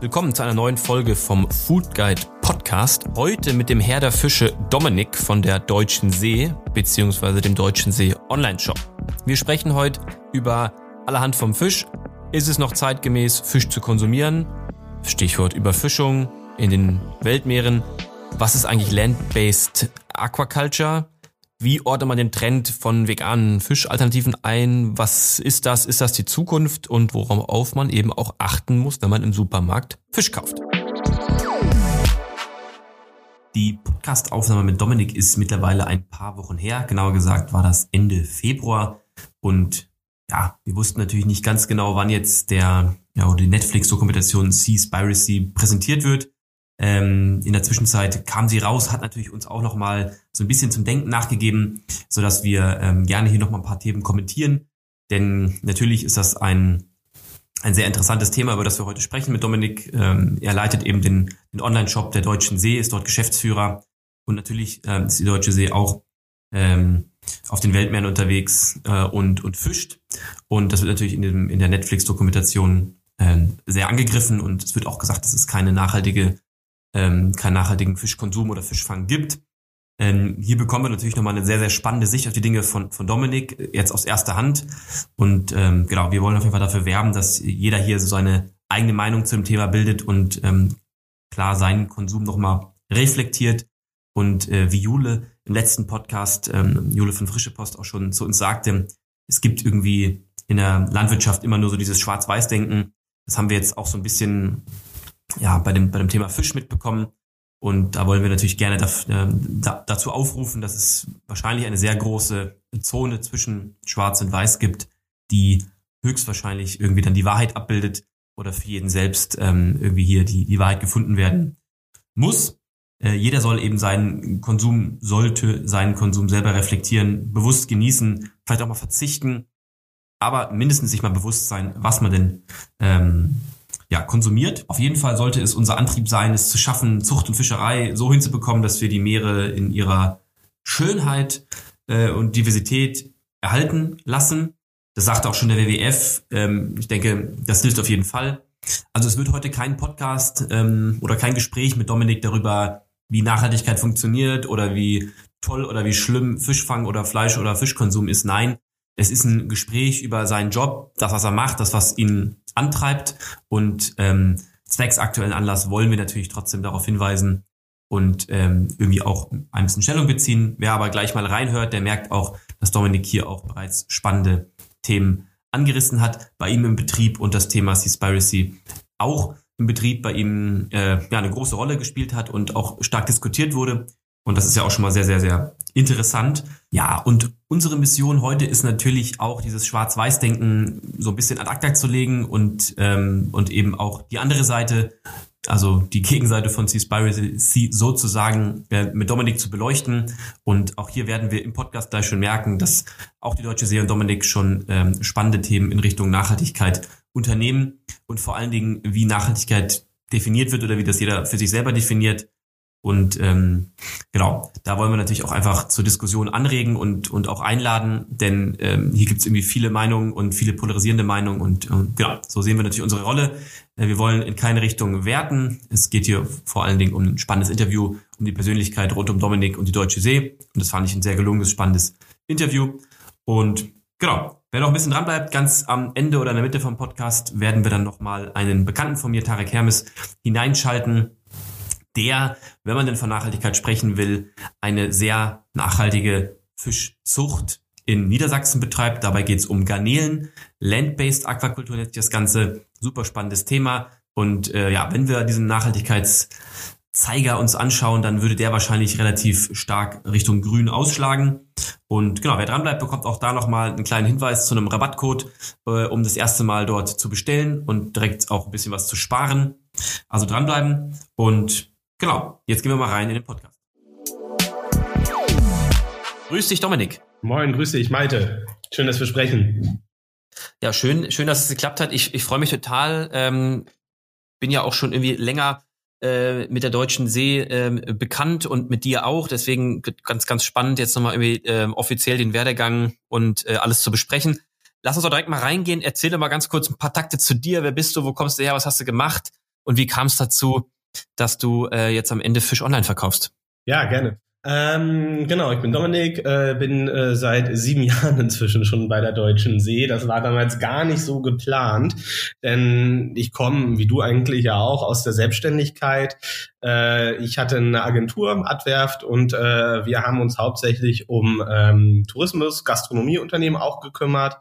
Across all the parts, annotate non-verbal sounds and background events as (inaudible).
Willkommen zu einer neuen Folge vom Food Guide Podcast. Heute mit dem Herr der Fische Dominik von der Deutschen See bzw. dem Deutschen See Online Shop. Wir sprechen heute über allerhand vom Fisch. Ist es noch zeitgemäß, Fisch zu konsumieren? Stichwort Überfischung in den Weltmeeren. Was ist eigentlich Land-Based Aquaculture? Wie ordnet man den Trend von veganen Fischalternativen ein? Was ist das? Ist das die Zukunft? Und worauf man eben auch achten muss, wenn man im Supermarkt Fisch kauft. Die Podcastaufnahme mit Dominik ist mittlerweile ein paar Wochen her. Genauer gesagt war das Ende Februar. Und ja, wir wussten natürlich nicht ganz genau, wann jetzt der, ja, die Netflix-Dokumentation Seaspiracy präsentiert wird. Ähm, in der Zwischenzeit kam sie raus, hat natürlich uns auch nochmal so ein bisschen zum Denken nachgegeben, so dass wir ähm, gerne hier nochmal ein paar Themen kommentieren. Denn natürlich ist das ein, ein sehr interessantes Thema, über das wir heute sprechen mit Dominik. Ähm, er leitet eben den, den Online-Shop der Deutschen See, ist dort Geschäftsführer und natürlich ähm, ist die Deutsche See auch ähm, auf den Weltmeeren unterwegs äh, und, und fischt. Und das wird natürlich in, dem, in der Netflix-Dokumentation äh, sehr angegriffen und es wird auch gesagt, dass es keine nachhaltige ähm, keinen nachhaltigen Fischkonsum oder Fischfang gibt. Ähm, hier bekommen wir natürlich nochmal eine sehr, sehr spannende Sicht auf die Dinge von, von Dominik, jetzt aus erster Hand. Und ähm, genau, wir wollen auf jeden Fall dafür werben, dass jeder hier so seine eigene Meinung zu dem Thema bildet und ähm, klar seinen Konsum nochmal reflektiert. Und äh, wie Jule im letzten Podcast, ähm, Jule von Frische Post auch schon zu uns sagte, es gibt irgendwie in der Landwirtschaft immer nur so dieses Schwarz-Weiß-Denken. Das haben wir jetzt auch so ein bisschen ja, bei dem, bei dem Thema Fisch mitbekommen. Und da wollen wir natürlich gerne da, da, dazu aufrufen, dass es wahrscheinlich eine sehr große Zone zwischen Schwarz und Weiß gibt, die höchstwahrscheinlich irgendwie dann die Wahrheit abbildet oder für jeden selbst ähm, irgendwie hier die, die Wahrheit gefunden werden muss. Äh, jeder soll eben seinen Konsum, sollte seinen Konsum selber reflektieren, bewusst genießen, vielleicht auch mal verzichten, aber mindestens sich mal bewusst sein, was man denn ähm, ja, konsumiert. Auf jeden Fall sollte es unser Antrieb sein, es zu schaffen, Zucht und Fischerei so hinzubekommen, dass wir die Meere in ihrer Schönheit äh, und Diversität erhalten lassen. Das sagt auch schon der WWF. Ähm, ich denke, das hilft auf jeden Fall. Also es wird heute kein Podcast ähm, oder kein Gespräch mit Dominik darüber, wie Nachhaltigkeit funktioniert oder wie toll oder wie schlimm Fischfang oder Fleisch oder Fischkonsum ist. Nein, es ist ein Gespräch über seinen Job, das, was er macht, das, was ihn antreibt. Und ähm, zwecks aktuellen Anlass wollen wir natürlich trotzdem darauf hinweisen und ähm, irgendwie auch ein bisschen Stellung beziehen. Wer aber gleich mal reinhört, der merkt auch, dass Dominik hier auch bereits spannende Themen angerissen hat bei ihm im Betrieb und das Thema Seaspiracy auch im Betrieb bei ihm äh, ja eine große Rolle gespielt hat und auch stark diskutiert wurde. Und das ist ja auch schon mal sehr, sehr, sehr interessant. Ja, und unsere Mission heute ist natürlich auch dieses Schwarz-Weiß-Denken so ein bisschen ad acta zu legen und, ähm, und eben auch die andere Seite, also die Gegenseite von Seaspiracy sozusagen äh, mit Dominik zu beleuchten. Und auch hier werden wir im Podcast gleich schon merken, dass auch die Deutsche See und Dominik schon ähm, spannende Themen in Richtung Nachhaltigkeit unternehmen und vor allen Dingen, wie Nachhaltigkeit definiert wird oder wie das jeder für sich selber definiert und ähm, genau, da wollen wir natürlich auch einfach zur Diskussion anregen und, und auch einladen, denn ähm, hier gibt es irgendwie viele Meinungen und viele polarisierende Meinungen und, und genau, so sehen wir natürlich unsere Rolle. Äh, wir wollen in keine Richtung werten. Es geht hier vor allen Dingen um ein spannendes Interview, um die Persönlichkeit rund um Dominik und die Deutsche See. Und das fand ich ein sehr gelungenes, spannendes Interview. Und genau, wer noch ein bisschen dranbleibt, ganz am Ende oder in der Mitte vom Podcast werden wir dann nochmal einen Bekannten von mir, Tarek Hermes, hineinschalten der, wenn man denn von Nachhaltigkeit sprechen will, eine sehr nachhaltige Fischzucht in Niedersachsen betreibt. Dabei geht es um Garnelen, Land-Based Aquakultur nennt das Ganze. Super spannendes Thema. Und äh, ja, wenn wir diesen Nachhaltigkeitszeiger uns anschauen, dann würde der wahrscheinlich relativ stark Richtung Grün ausschlagen. Und genau, wer dranbleibt, bekommt auch da nochmal einen kleinen Hinweis zu einem Rabattcode, äh, um das erste Mal dort zu bestellen und direkt auch ein bisschen was zu sparen. Also dranbleiben und Genau, jetzt gehen wir mal rein in den Podcast. Grüß dich, Dominik. Moin, grüß dich, Malte. Schön, dass wir sprechen. Ja, schön, schön, dass es geklappt hat. Ich, ich freue mich total. Ähm, bin ja auch schon irgendwie länger äh, mit der Deutschen See ähm, bekannt und mit dir auch. Deswegen ganz, ganz spannend, jetzt nochmal irgendwie äh, offiziell den Werdegang und äh, alles zu besprechen. lass uns doch direkt mal reingehen. Erzähl doch mal ganz kurz ein paar Takte zu dir. Wer bist du? Wo kommst du her? Was hast du gemacht? Und wie kam es dazu, dass du äh, jetzt am Ende Fisch online verkaufst? Ja, gerne. Ähm, genau, ich bin Dominik, äh, bin äh, seit sieben (laughs) Jahren inzwischen schon bei der Deutschen See. Das war damals gar nicht so geplant, denn ich komme, wie du eigentlich ja auch, aus der Selbstständigkeit. Äh, ich hatte eine Agentur, Adwerft, und äh, wir haben uns hauptsächlich um ähm, Tourismus, Gastronomieunternehmen auch gekümmert.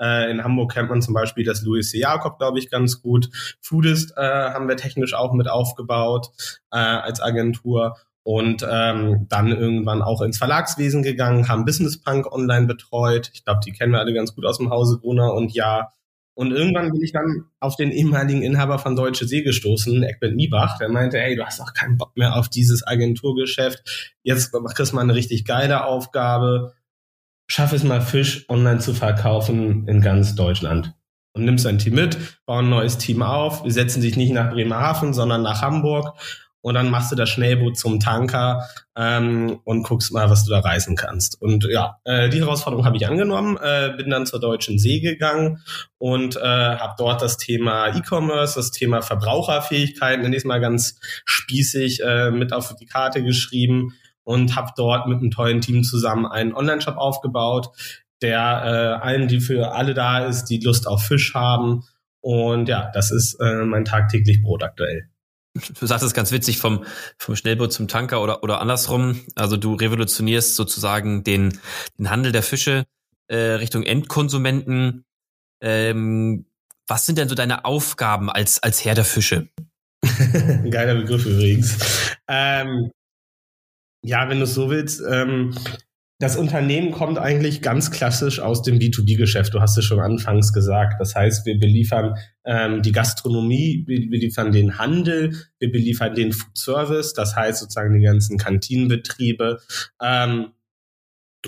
Äh, in Hamburg kennt man zum Beispiel das Louis C. Jakob, glaube ich, ganz gut. Foodist äh, haben wir technisch auch mit aufgebaut als Agentur und ähm, dann irgendwann auch ins Verlagswesen gegangen, haben Business Punk online betreut. Ich glaube, die kennen wir alle ganz gut aus dem Hause Brunner und ja. Und irgendwann bin ich dann auf den ehemaligen Inhaber von Deutsche See gestoßen, Eckbert Miebach, der meinte, hey, du hast auch keinen Bock mehr auf dieses Agenturgeschäft. Jetzt kriegst du mal eine richtig geile Aufgabe. Schaff es mal Fisch online zu verkaufen in ganz Deutschland. Und nimmst dein Team mit, bauen ein neues Team auf. Wir setzen sich nicht nach Bremerhaven, sondern nach Hamburg und dann machst du das Schnellboot zum Tanker ähm, und guckst mal, was du da reisen kannst. Und ja, äh, die Herausforderung habe ich angenommen, äh, bin dann zur Deutschen See gegangen und äh, habe dort das Thema E-Commerce, das Thema Verbraucherfähigkeit, nenne ich mal ganz spießig, äh, mit auf die Karte geschrieben und habe dort mit einem tollen Team zusammen einen Online-Shop aufgebaut, der äh, allen, die für alle da ist, die Lust auf Fisch haben. Und ja, das ist äh, mein tagtäglich Brot aktuell du sagst es ganz witzig vom, vom Schnellboot zum Tanker oder, oder andersrum. Also du revolutionierst sozusagen den, den Handel der Fische äh, Richtung Endkonsumenten. Ähm, was sind denn so deine Aufgaben als, als Herr der Fische? (laughs) Geiler Begriff übrigens. Ähm, ja, wenn du es so willst, ähm, das Unternehmen kommt eigentlich ganz klassisch aus dem B2B-Geschäft. Du hast es schon anfangs gesagt. Das heißt, wir beliefern ähm, die Gastronomie, wir beliefern den Handel, wir beliefern den Food Service, das heißt sozusagen die ganzen Kantinenbetriebe. Ähm,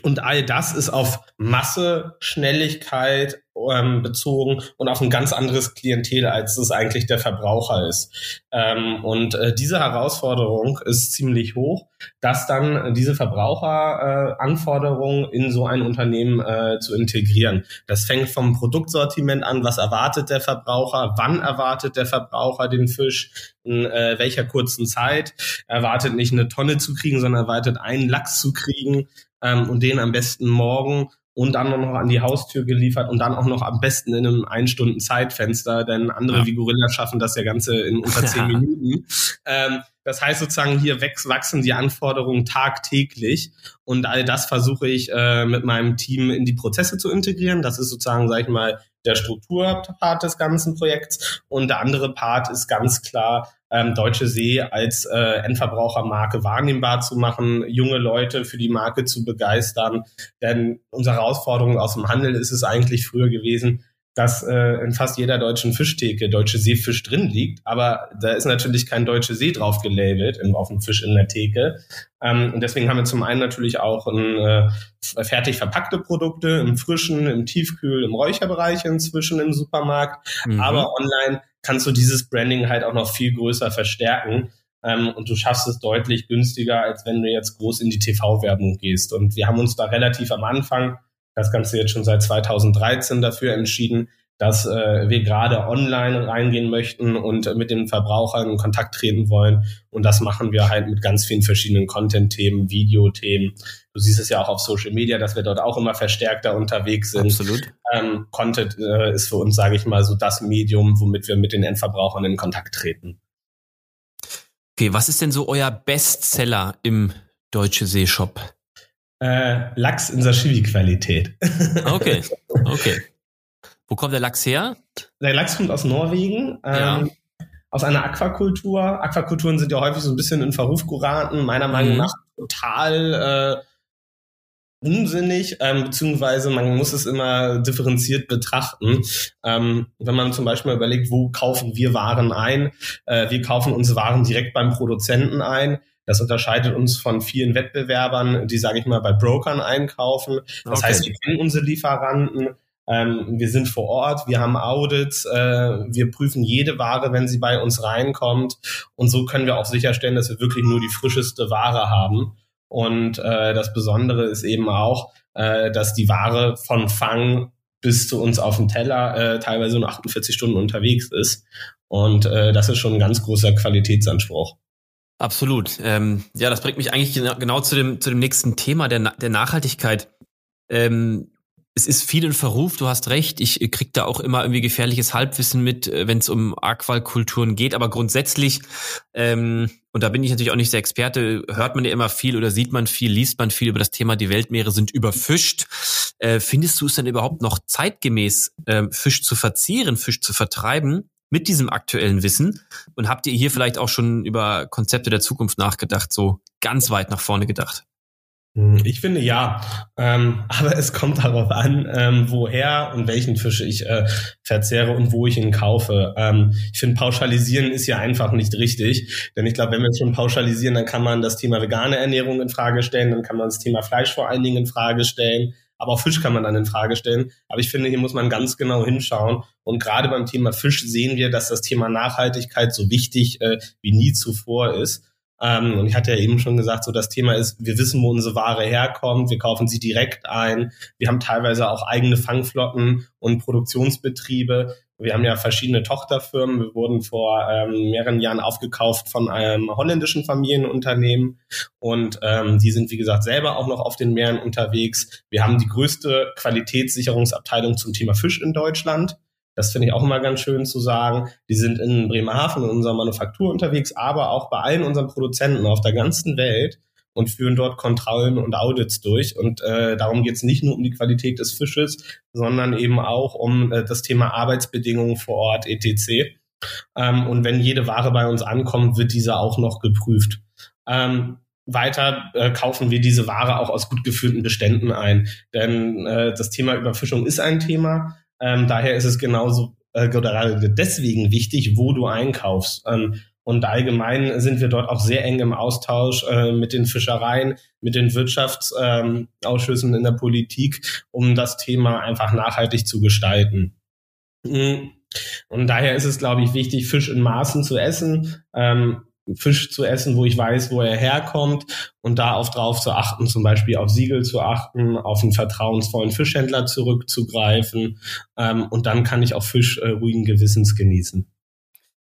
und all das ist auf Masse, Schnelligkeit ähm, bezogen und auf ein ganz anderes Klientel, als es eigentlich der Verbraucher ist. Ähm, und äh, diese Herausforderung ist ziemlich hoch, dass dann diese Verbraucheranforderungen äh, in so ein Unternehmen äh, zu integrieren. Das fängt vom Produktsortiment an, was erwartet der Verbraucher, wann erwartet der Verbraucher den Fisch, in äh, welcher kurzen Zeit. Er erwartet nicht eine Tonne zu kriegen, sondern erwartet einen Lachs zu kriegen ähm, und den am besten morgen und dann noch an die Haustür geliefert und dann auch noch am besten in einem ein Stunden Zeitfenster, denn andere ja. wie Gorilla schaffen das ja Ganze in unter zehn (laughs) Minuten. Ähm, das heißt sozusagen, hier wachsen die Anforderungen tagtäglich und all das versuche ich äh, mit meinem Team in die Prozesse zu integrieren. Das ist sozusagen, sag ich mal, der Strukturpart des ganzen Projekts und der andere Part ist ganz klar ähm, Deutsche See als äh, Endverbrauchermarke wahrnehmbar zu machen, junge Leute für die Marke zu begeistern. Denn unsere Herausforderung aus dem Handel ist es eigentlich früher gewesen, dass äh, in fast jeder deutschen Fischtheke deutsche Seefisch drin liegt, aber da ist natürlich kein deutsche See drauf gelabelt im, auf dem Fisch in der Theke. Ähm, und deswegen haben wir zum einen natürlich auch ein, äh, fertig verpackte Produkte im frischen, im Tiefkühl, im Räucherbereich inzwischen im Supermarkt, mhm. aber online kannst du dieses Branding halt auch noch viel größer verstärken. Ähm, und du schaffst es deutlich günstiger, als wenn du jetzt groß in die TV-Werbung gehst. Und wir haben uns da relativ am Anfang, das Ganze jetzt schon seit 2013 dafür entschieden, dass äh, wir gerade online reingehen möchten und mit den Verbrauchern in Kontakt treten wollen. Und das machen wir halt mit ganz vielen verschiedenen Content-Themen, Videothemen. Du siehst es ja auch auf Social Media, dass wir dort auch immer verstärkter unterwegs sind. Absolut. Ähm, Content äh, ist für uns, sage ich mal, so das Medium, womit wir mit den Endverbrauchern in Kontakt treten. Okay, was ist denn so euer Bestseller im Deutsche Seeshop? Äh, Lachs in Sashimi-Qualität. (laughs) Okay, okay. Wo kommt der Lachs her? Der Lachs kommt aus Norwegen. Ja. Ähm, aus einer Aquakultur. Aquakulturen sind ja häufig so ein bisschen in Verruf geraten, meiner Meinung mhm. nach total äh, unsinnig, ähm, beziehungsweise man muss es immer differenziert betrachten. Ähm, wenn man zum Beispiel überlegt, wo kaufen wir Waren ein? Äh, wir kaufen unsere Waren direkt beim Produzenten ein. Das unterscheidet uns von vielen Wettbewerbern, die, sage ich mal, bei Brokern einkaufen. Das okay. heißt, wir kennen unsere Lieferanten, ähm, wir sind vor Ort, wir haben Audits, äh, wir prüfen jede Ware, wenn sie bei uns reinkommt. Und so können wir auch sicherstellen, dass wir wirklich nur die frischeste Ware haben. Und äh, das Besondere ist eben auch, äh, dass die Ware von Fang bis zu uns auf dem Teller äh, teilweise nur 48 Stunden unterwegs ist. Und äh, das ist schon ein ganz großer Qualitätsanspruch. Absolut. Ähm, ja, das bringt mich eigentlich genau, genau zu dem, zu dem nächsten Thema der, der Nachhaltigkeit. Ähm, es ist viel in Verruf, du hast recht. Ich krieg da auch immer irgendwie gefährliches Halbwissen mit, äh, wenn es um Aquakulturen geht. Aber grundsätzlich, ähm, und da bin ich natürlich auch nicht der Experte, hört man ja immer viel oder sieht man viel, liest man viel über das Thema, die Weltmeere sind überfischt. Äh, findest du es denn überhaupt noch zeitgemäß, äh, Fisch zu verzehren, Fisch zu vertreiben? Mit diesem aktuellen Wissen und habt ihr hier vielleicht auch schon über Konzepte der Zukunft nachgedacht, so ganz weit nach vorne gedacht? Hm, ich finde ja, ähm, (laughs) aber es kommt darauf an, ähm, woher und welchen Fisch ich äh, verzehre und wo ich ihn kaufe. Ähm, ich finde, pauschalisieren ist ja einfach nicht richtig, denn ich glaube, wenn wir schon pauschalisieren, dann kann man das Thema vegane Ernährung in Frage stellen, dann kann man das Thema Fleisch vor allen Dingen in Frage stellen, aber auch Fisch kann man dann in Frage stellen. Aber ich finde, hier muss man ganz genau hinschauen. Und gerade beim Thema Fisch sehen wir, dass das Thema Nachhaltigkeit so wichtig äh, wie nie zuvor ist. Ähm, und ich hatte ja eben schon gesagt, so das Thema ist, wir wissen, wo unsere Ware herkommt, wir kaufen sie direkt ein. Wir haben teilweise auch eigene Fangflotten und Produktionsbetriebe. Wir haben ja verschiedene Tochterfirmen. Wir wurden vor ähm, mehreren Jahren aufgekauft von einem holländischen Familienunternehmen und ähm, die sind, wie gesagt, selber auch noch auf den Meeren unterwegs. Wir haben die größte Qualitätssicherungsabteilung zum Thema Fisch in Deutschland. Das finde ich auch immer ganz schön zu sagen. Die sind in Bremerhaven in unserer Manufaktur unterwegs, aber auch bei allen unseren Produzenten auf der ganzen Welt und führen dort Kontrollen und Audits durch. Und äh, darum geht es nicht nur um die Qualität des Fisches, sondern eben auch um äh, das Thema Arbeitsbedingungen vor Ort, etc. Ähm, und wenn jede Ware bei uns ankommt, wird diese auch noch geprüft. Ähm, weiter äh, kaufen wir diese Ware auch aus gut geführten Beständen ein. Denn äh, das Thema Überfischung ist ein Thema. Ähm, daher ist es genauso äh, gerade deswegen wichtig, wo du einkaufst. Ähm, und allgemein sind wir dort auch sehr eng im Austausch äh, mit den Fischereien, mit den Wirtschaftsausschüssen ähm, in der Politik, um das Thema einfach nachhaltig zu gestalten. Mhm. Und daher ist es, glaube ich, wichtig, Fisch in Maßen zu essen. Ähm, Fisch zu essen, wo ich weiß, wo er herkommt und da auf drauf zu achten, zum Beispiel auf Siegel zu achten, auf einen vertrauensvollen Fischhändler zurückzugreifen ähm, und dann kann ich auch Fisch äh, ruhigen Gewissens genießen.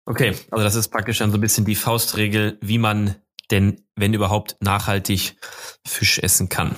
Okay, also das ist praktisch dann so ein bisschen die Faustregel, wie man denn, wenn überhaupt, nachhaltig Fisch essen kann.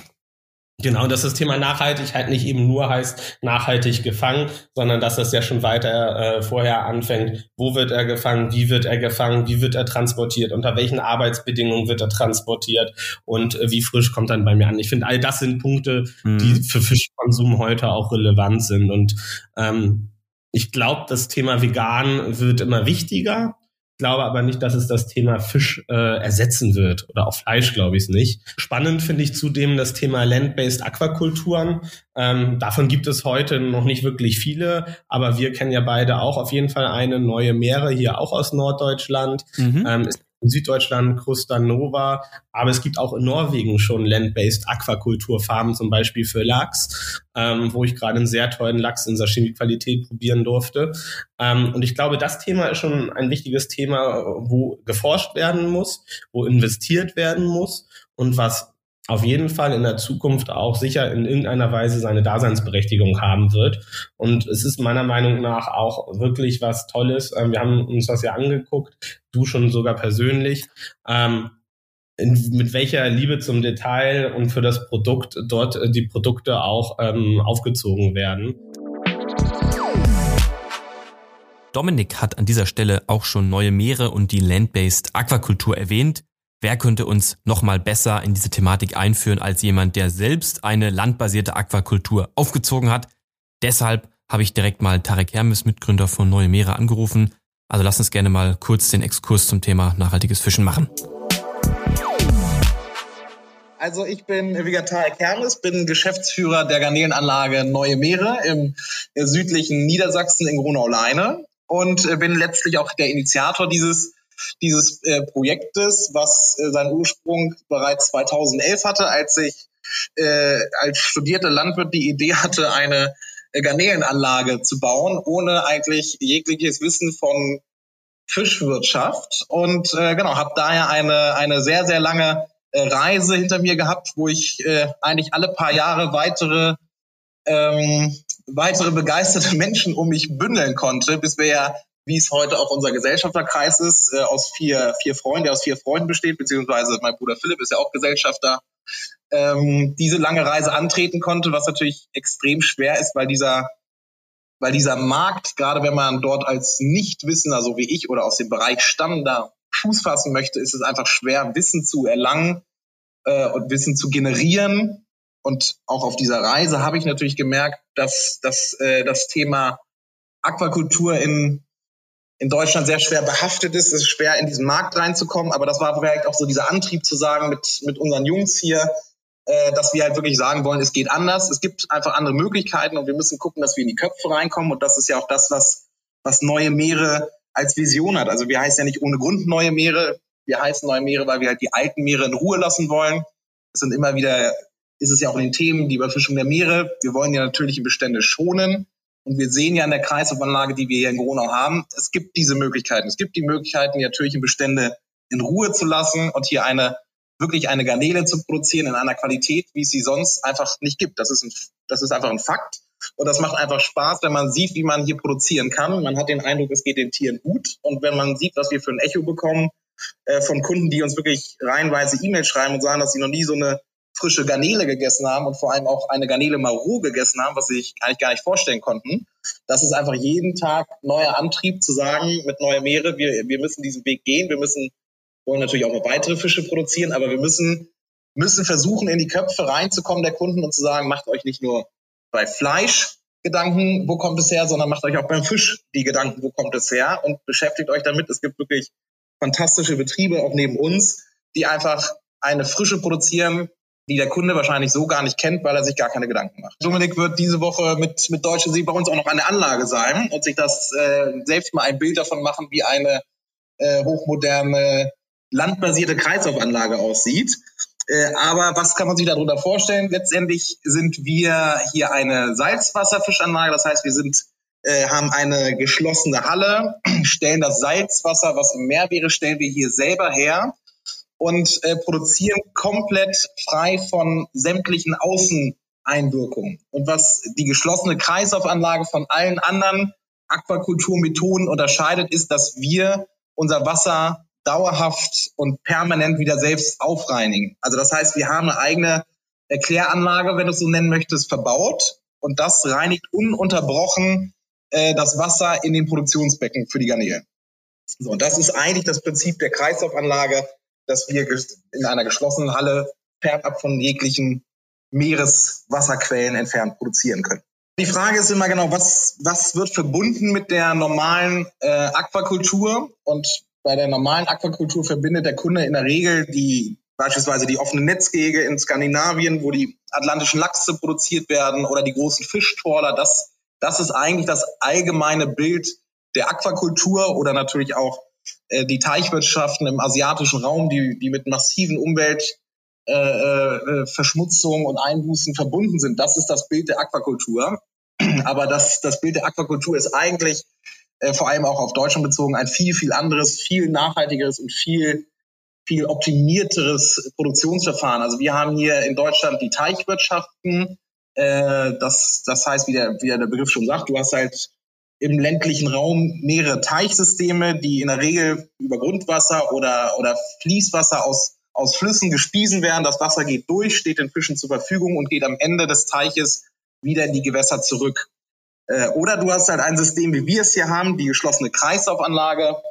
Genau, dass das Thema Nachhaltigkeit nicht eben nur heißt nachhaltig gefangen, sondern dass das ja schon weiter äh, vorher anfängt. Wo wird er gefangen? Wie wird er gefangen? Wie wird er transportiert? Unter welchen Arbeitsbedingungen wird er transportiert? Und äh, wie frisch kommt dann bei mir an? Ich finde, all das sind Punkte, mhm. die für Fischkonsum heute auch relevant sind. Und ähm, ich glaube, das Thema vegan wird immer wichtiger glaube aber nicht, dass es das Thema Fisch äh, ersetzen wird oder auch Fleisch glaube ich es nicht. Spannend finde ich zudem das Thema Land-Based Aquakulturen. Ähm, davon gibt es heute noch nicht wirklich viele, aber wir kennen ja beide auch auf jeden Fall eine neue Meere hier auch aus Norddeutschland. Mhm. Ähm, ist in Süddeutschland Krusta Nova, aber es gibt auch in Norwegen schon land-based Aquakulturfarmen, zum Beispiel für Lachs, ähm, wo ich gerade einen sehr tollen Lachs in Sashimi-Qualität probieren durfte. Ähm, und ich glaube, das Thema ist schon ein wichtiges Thema, wo geforscht werden muss, wo investiert werden muss und was auf jeden Fall in der Zukunft auch sicher in irgendeiner Weise seine Daseinsberechtigung haben wird. Und es ist meiner Meinung nach auch wirklich was Tolles. Ähm, wir haben uns das ja angeguckt, du schon sogar persönlich. Ähm, mit welcher Liebe zum Detail und für das Produkt dort äh, die Produkte auch ähm, aufgezogen werden. Dominik hat an dieser Stelle auch schon neue Meere und die Land-Based Aquakultur erwähnt. Wer könnte uns nochmal besser in diese Thematik einführen als jemand, der selbst eine landbasierte Aquakultur aufgezogen hat? Deshalb habe ich direkt mal Tarek Hermes, Mitgründer von Neue Meere, angerufen. Also lass uns gerne mal kurz den Exkurs zum Thema nachhaltiges Fischen machen. Also ich bin wie gesagt, Tarek Hermes, bin Geschäftsführer der Garnelenanlage Neue Meere im südlichen Niedersachsen in Grunau-Leine und bin letztlich auch der Initiator dieses dieses äh, Projektes, was äh, seinen Ursprung bereits 2011 hatte, als ich äh, als studierter Landwirt die Idee hatte, eine äh, Garnelenanlage zu bauen, ohne eigentlich jegliches Wissen von Fischwirtschaft. Und äh, genau, habe daher eine, eine sehr, sehr lange äh, Reise hinter mir gehabt, wo ich äh, eigentlich alle paar Jahre weitere ähm, weitere begeisterte Menschen um mich bündeln konnte, bis wir ja, wie es heute auch unser Gesellschafterkreis ist, äh, aus vier, vier Freunden, der aus vier Freunden besteht, beziehungsweise mein Bruder Philipp ist ja auch Gesellschafter, ähm, diese lange Reise antreten konnte, was natürlich extrem schwer ist, weil dieser, weil dieser Markt, gerade wenn man dort als Nichtwissender, so wie ich, oder aus dem Bereich Stamm da Fuß fassen möchte, ist es einfach schwer, Wissen zu erlangen äh, und Wissen zu generieren. Und auch auf dieser Reise habe ich natürlich gemerkt, dass, dass äh, das Thema Aquakultur in, in Deutschland sehr schwer behaftet ist. Es ist schwer, in diesen Markt reinzukommen. Aber das war vielleicht auch so dieser Antrieb zu sagen mit, mit unseren Jungs hier, äh, dass wir halt wirklich sagen wollen, es geht anders. Es gibt einfach andere Möglichkeiten und wir müssen gucken, dass wir in die Köpfe reinkommen. Und das ist ja auch das, was, was neue Meere als Vision hat. Also wir heißen ja nicht ohne Grund neue Meere. Wir heißen neue Meere, weil wir halt die alten Meere in Ruhe lassen wollen. Es sind immer wieder, ist es ja auch in den Themen, die Überfischung der Meere. Wir wollen ja natürliche Bestände schonen. Und wir sehen ja in der Kreislaufanlage, die wir hier in Gronau haben, es gibt diese Möglichkeiten. Es gibt die Möglichkeiten, die natürlichen Bestände in Ruhe zu lassen und hier eine wirklich eine Garnele zu produzieren in einer Qualität, wie es sie sonst einfach nicht gibt. Das ist, ein, das ist einfach ein Fakt. Und das macht einfach Spaß, wenn man sieht, wie man hier produzieren kann. Man hat den Eindruck, es geht den Tieren gut. Und wenn man sieht, was wir für ein Echo bekommen äh, von Kunden, die uns wirklich reihenweise E-Mails schreiben und sagen, dass sie noch nie so eine frische Garnele gegessen haben und vor allem auch eine Garnele mal roh gegessen haben, was sie sich eigentlich gar nicht vorstellen konnten. Das ist einfach jeden Tag neuer Antrieb zu sagen, mit Neue Meere, wir, wir müssen diesen Weg gehen, wir müssen, wollen natürlich auch noch weitere Fische produzieren, aber wir müssen, müssen versuchen, in die Köpfe reinzukommen der Kunden und zu sagen, macht euch nicht nur bei Fleisch Gedanken, wo kommt es her, sondern macht euch auch beim Fisch die Gedanken, wo kommt es her und beschäftigt euch damit. Es gibt wirklich fantastische Betriebe auch neben uns, die einfach eine Frische produzieren, die der Kunde wahrscheinlich so gar nicht kennt, weil er sich gar keine Gedanken macht. Dominik wird diese Woche mit, mit Deutsche See bei uns auch noch an der Anlage sein und sich das äh, selbst mal ein Bild davon machen, wie eine äh, hochmoderne landbasierte Kreislaufanlage aussieht. Äh, aber was kann man sich darunter vorstellen? Letztendlich sind wir hier eine Salzwasserfischanlage. Das heißt, wir sind, äh, haben eine geschlossene Halle, (clears throat) stellen das Salzwasser, was im Meer wäre, stellen wir hier selber her und äh, produzieren komplett frei von sämtlichen Außeneinwirkungen. Und was die geschlossene Kreislaufanlage von allen anderen Aquakulturmethoden unterscheidet, ist, dass wir unser Wasser dauerhaft und permanent wieder selbst aufreinigen. Also das heißt, wir haben eine eigene Erkläranlage, wenn du es so nennen möchtest, verbaut und das reinigt ununterbrochen äh, das Wasser in den Produktionsbecken für die Garnelen. So, und das ist eigentlich das Prinzip der Kreislaufanlage, dass wir in einer geschlossenen Halle fernab von jeglichen Meereswasserquellen entfernt produzieren können. Die Frage ist immer genau, was, was wird verbunden mit der normalen äh, Aquakultur? Und bei der normalen Aquakultur verbindet der Kunde in der Regel die beispielsweise die offenen Netzgehege in Skandinavien, wo die atlantischen Lachse produziert werden oder die großen Fischtrawler. Das, das ist eigentlich das allgemeine Bild der Aquakultur oder natürlich auch die Teichwirtschaften im asiatischen Raum, die, die mit massiven Umweltverschmutzungen äh, äh, und Einbußen verbunden sind. Das ist das Bild der Aquakultur. (clears throat) Aber das, das Bild der Aquakultur ist eigentlich äh, vor allem auch auf Deutschland bezogen, ein viel, viel anderes, viel nachhaltigeres und viel, viel optimierteres Produktionsverfahren. Also wir haben hier in Deutschland die Teichwirtschaften. Äh, das, das heißt, wie der, wie der Begriff schon sagt, du hast halt im ländlichen Raum mehrere Teichsysteme, die in der Regel über Grundwasser oder, oder Fließwasser aus, aus Flüssen gespiesen werden. Das Wasser geht durch, steht den Fischen zur Verfügung und geht am Ende des Teiches wieder in die Gewässer zurück. Äh, oder du hast halt ein System, wie wir es hier haben, die geschlossene Kreislaufanlage.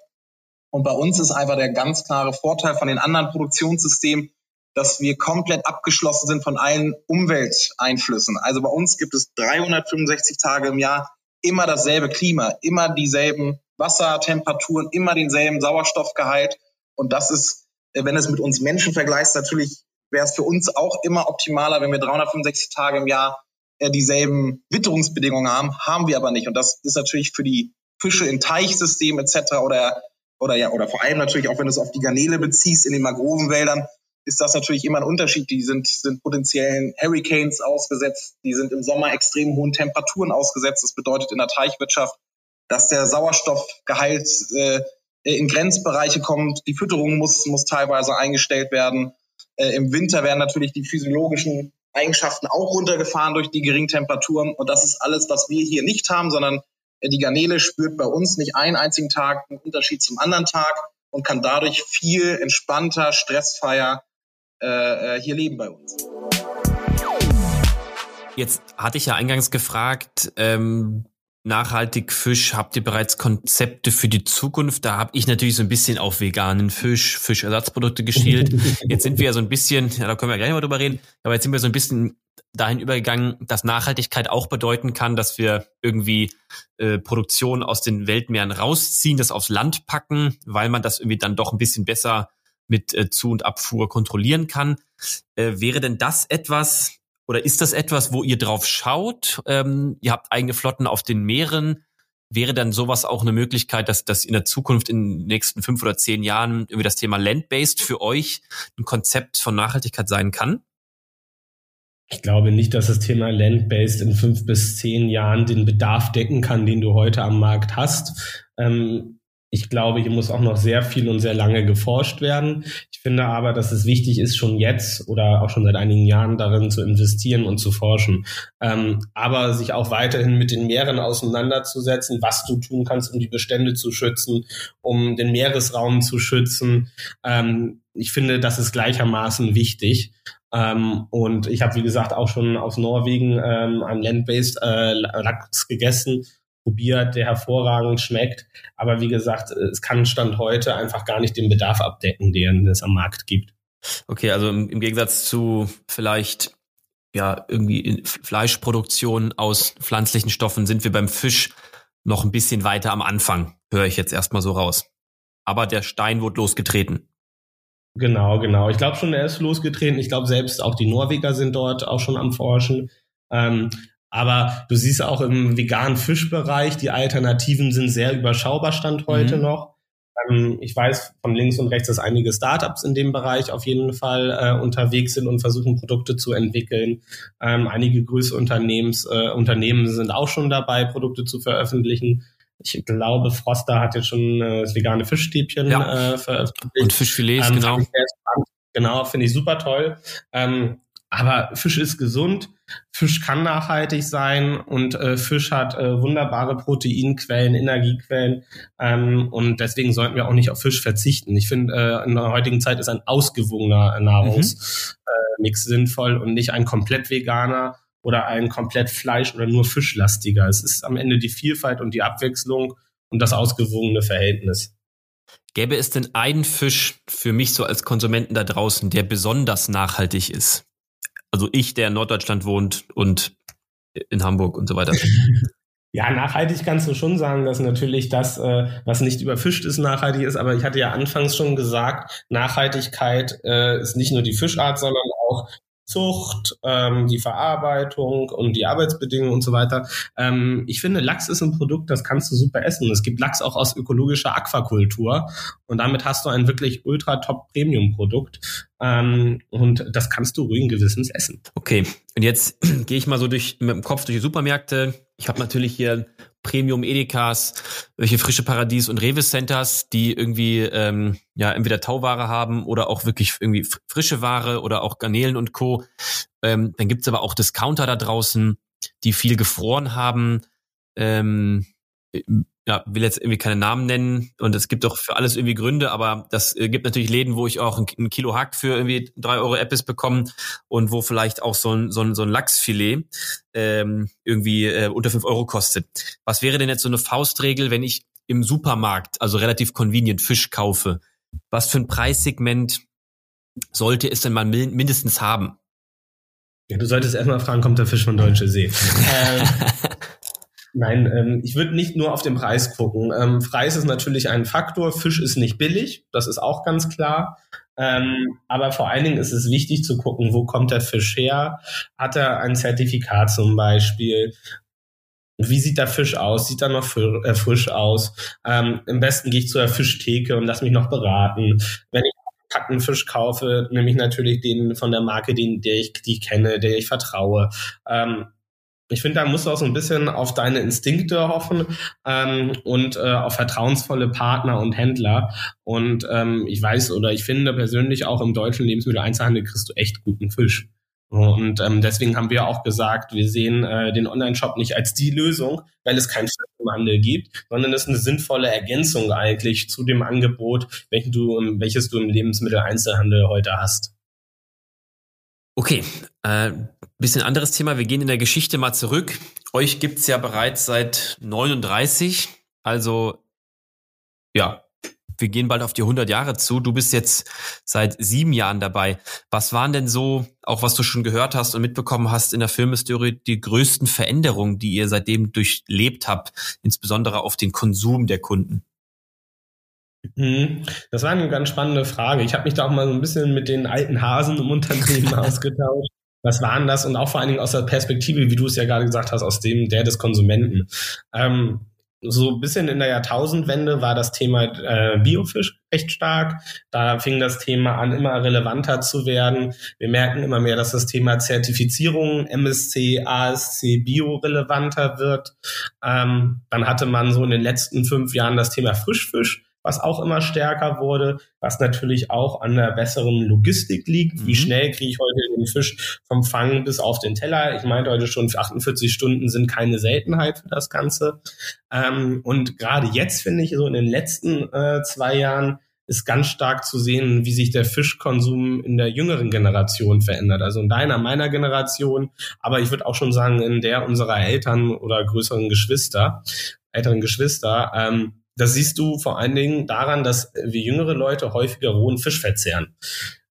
Und bei uns ist einfach der ganz klare Vorteil von den anderen Produktionssystemen, dass wir komplett abgeschlossen sind von allen Umwelteinflüssen. Also bei uns gibt es 365 Tage im Jahr immer dasselbe Klima, immer dieselben Wassertemperaturen, immer denselben Sauerstoffgehalt. Und das ist, äh, wenn es mit uns Menschen vergleicht, natürlich wäre es für uns auch immer optimaler, wenn wir 365 Tage im Jahr äh, dieselben Witterungsbedingungen haben, haben wir aber nicht. Und das ist natürlich für die Fische in Teichsystemen etc. oder oder ja oder vor allem natürlich auch wenn du es auf die Garnele beziehst in den Mangrovenwäldern, ist das natürlich immer ein Unterschied. Die sind sind potenziellen Hurricanes ausgesetzt, die sind im Sommer extrem hohen Temperaturen ausgesetzt. Das bedeutet in der Teichwirtschaft, dass der Sauerstoffgehalt äh, in Grenzbereiche kommt. Die Fütterung muss muss teilweise eingestellt werden. Äh, Im Winter werden natürlich die physiologischen Eigenschaften auch runtergefahren durch die geringen Temperaturen. Und das ist alles, was wir hier nicht haben, sondern die Garnele spürt bei uns nicht einen einzigen Tag einen Unterschied zum anderen Tag und kann dadurch viel entspannter, stressfreier äh, äh hier leben bei uns. Jetzt hatte ich ja eingangs gefragt, ähm, nachhaltig Fisch, habt ihr bereits Konzepte für die Zukunft? Da habe ich natürlich so ein bisschen auf veganen Fisch, Fischersatzprodukte geschielt. (laughs) Jetzt sind wir ja so ein bisschen, ja, da können wir gleich mal drüber reden, aber jetzt sind wir so ein bisschen dahin übergegangen, dass Nachhaltigkeit auch bedeuten kann, dass wir irgendwie äh, Produktion aus den Weltmeeren rausziehen, das aufs Land packen, weil man das irgendwie dann doch ein bisschen besser mit äh, Zu- und Abfuhr kontrollieren kann. Äh, wäre denn das etwas, oder ist das etwas, wo ihr drauf schaut? Ähm, ihr habt eigene Flotten auf den Meeren. Wäre dann sowas auch eine Möglichkeit, dass, dass in der Zukunft in den nächsten fünf oder zehn Jahren irgendwie das Thema Land-Based für euch ein Konzept von Nachhaltigkeit sein kann? Ich glaube nicht, dass das Thema Land-Based in fünf bis zehn Jahren den Bedarf decken kann, den du heute am Markt hast. Ähm, ich glaube, hier muss auch noch sehr viel und sehr lange geforscht werden. Ich finde aber, dass es wichtig ist, schon jetzt oder auch schon seit einigen Jahren darin zu investieren und zu forschen. Ähm, aber sich auch weiterhin mit den Meeren auseinanderzusetzen, was du tun kannst, um die Bestände zu schützen, um den Meeresraum zu schützen. Ähm, ich finde, das ist gleichermaßen wichtig. Ähm, und ich habe, wie gesagt, auch schon aus Norwegen ähm, ein Land-Based äh, Lachs gegessen probiert, der hervorragend schmeckt. Aber wie gesagt, es kann Stand heute einfach gar nicht den Bedarf abdecken, den es am Markt gibt. Okay, also im, im Gegensatz zu vielleicht ja irgendwie Fleischproduktion aus pflanzlichen Stoffen sind wir beim Fisch noch ein bisschen weiter am Anfang, höre ich jetzt erstmal so raus. Aber der Stein wurde losgetreten. Genau, genau. Ich glaube schon, er ist losgetreten. Ich glaube selbst auch die Norweger sind dort auch schon am Forschen. Ähm, aber du siehst auch im veganen Fischbereich, die Alternativen sind sehr überschaubar Stand heute mhm. noch. Ähm, ich weiß von links und rechts, dass einige Startups in dem Bereich auf jeden Fall äh, unterwegs sind und versuchen, Produkte zu entwickeln. Ähm, einige größere Unternehmens, äh, Unternehmen sind auch schon dabei, Produkte zu veröffentlichen. Ich glaube, Froster hat jetzt schon äh, das vegane Fischstäbchen ja. äh, veröffentlicht. Und Fischfilets, ähm, genau. Genau, finde ich super toll. Ähm, aber Fisch ist gesund, Fisch kann nachhaltig sein und äh, Fisch hat äh, wunderbare Proteinquellen, Energiequellen ähm, und deswegen sollten wir auch nicht auf Fisch verzichten. Ich finde, äh, in der heutigen Zeit ist ein ausgewogener Nahrungsmix mhm. äh, sinnvoll und nicht ein komplett veganer oder ein komplett Fleisch- oder nur Fischlastiger. Es ist am Ende die Vielfalt und die Abwechslung und das ausgewogene Verhältnis. Gäbe es denn einen Fisch für mich so als Konsumenten da draußen, der besonders nachhaltig ist? Also ich, der in Norddeutschland wohnt und in Hamburg und so weiter. (laughs) Ja, nachhaltig kannst du schon sagen, dass natürlich das, äh, was nicht überfischt ist, nachhaltig ist. Aber ich hatte ja anfangs schon gesagt, Nachhaltigkeit äh, ist nicht nur die Fischart, sondern auch Zucht, ähm, die Verarbeitung und die Arbeitsbedingungen und so weiter. Ähm, ich finde, Lachs ist ein Produkt, das kannst du super essen. Es gibt Lachs auch aus ökologischer Aquakultur und damit hast du ein wirklich ultra top Premium-Produkt. Ähm, und das kannst du ruhigen Gewissens essen. Okay, und jetzt (clears throat) gehe ich mal so durch mit dem Kopf durch die Supermärkte. Ich habe natürlich hier Premium Edekas, welche frische Paradies und Rewe Centers, die irgendwie ähm, ja entweder Tauware haben oder auch wirklich irgendwie frische Ware oder auch Garnelen und Co. Ähm, dann gibt's aber auch Discounter da draußen, die viel gefroren haben. Ähm, ja, will jetzt irgendwie keine Namen nennen und es gibt auch für alles irgendwie Gründe, aber das äh, gibt natürlich Läden, wo ich auch ein, ein Kilo Hack für irgendwie drei Euro Apples bekomme und wo vielleicht auch so ein, so ein, so ein Lachsfilet ähm, irgendwie äh, unter fünf Euro kostet. Was wäre denn jetzt so eine Faustregel, wenn ich im Supermarkt, also relativ convenient, Fisch kaufe? Was für ein Preissegment sollte es denn mal mindestens haben? Ja, du solltest erstmal fragen, kommt der Fisch von Deutsche See? (laughs) (laughs) Nein, ähm, ich würde nicht nur auf den Preis gucken. Ähm, Preis ist natürlich ein Faktor. Fisch ist nicht billig, das ist auch ganz klar. Ähm, aber vor allen Dingen ist es wichtig zu gucken, wo kommt der Fisch her? Hat er ein Zertifikat zum Beispiel? Wie sieht der Fisch aus? Sieht er noch äh, frisch aus? Ähm, Im besten gehe ich zur Fischtheke und lass mich noch beraten. Wenn ich packten Fisch kaufe, nehme ich natürlich den von der Marke, den, der ich, die ich kenne, der ich vertraue. Ähm, ich finde, da musst du auch so ein bisschen auf deine Instinkte hoffen ähm, und äh, auf vertrauensvolle Partner und Händler. Und ähm, ich weiß oder ich finde persönlich auch im deutschen Lebensmitteleinzelhandel kriegst du echt guten Fisch. Und ähm, deswegen haben wir auch gesagt, wir sehen äh, den Online-Shop nicht als die Lösung, weil es keinen Fisch im Handel gibt, sondern es ist eine sinnvolle Ergänzung eigentlich zu dem Angebot, welches du, welches du im Lebensmitteleinzelhandel heute hast. Okay, äh, bisschen anderes Thema. Wir gehen in der Geschichte mal zurück. Euch gibt's ja bereits seit 39, also ja, wir gehen bald auf die 100 Jahre zu. Du bist jetzt seit sieben Jahren dabei. Was waren denn so, auch was du schon gehört hast und mitbekommen hast in der Filmhistorie, die größten Veränderungen, die ihr seitdem durchlebt habt, insbesondere auf den Konsum der Kunden? Mhm. Das war eine ganz spannende Frage. Ich habe mich da auch mal so ein bisschen mit den alten Hasen im Unternehmen (laughs) ausgetauscht. Was waren das? Und auch vor allen Dingen aus der Perspektive, wie du es ja gerade gesagt hast, aus dem der des Konsumenten. Ähm, so ein bisschen in der Jahrtausendwende war das Thema äh, Biofisch echt stark. Da fing das Thema an, immer relevanter zu werden. Wir merken immer mehr, dass das Thema Zertifizierung, MSC, ASC, Bio relevanter wird. Ähm, dann hatte man so in den letzten fünf Jahren das Thema Frischfisch was auch immer stärker wurde, was natürlich auch an der besseren Logistik liegt. Wie mhm. schnell kriege ich heute den Fisch vom Fang bis auf den Teller? Ich meinte heute schon, 48 Stunden sind keine Seltenheit für das Ganze. Ähm, und gerade jetzt finde ich so in den letzten äh, zwei Jahren ist ganz stark zu sehen, wie sich der Fischkonsum in der jüngeren Generation verändert. Also in deiner, meiner Generation, aber ich würde auch schon sagen, in der unserer Eltern oder größeren Geschwister, älteren Geschwister, ähm, das siehst du vor allen Dingen daran, dass wir jüngere Leute häufiger rohen Fisch verzehren.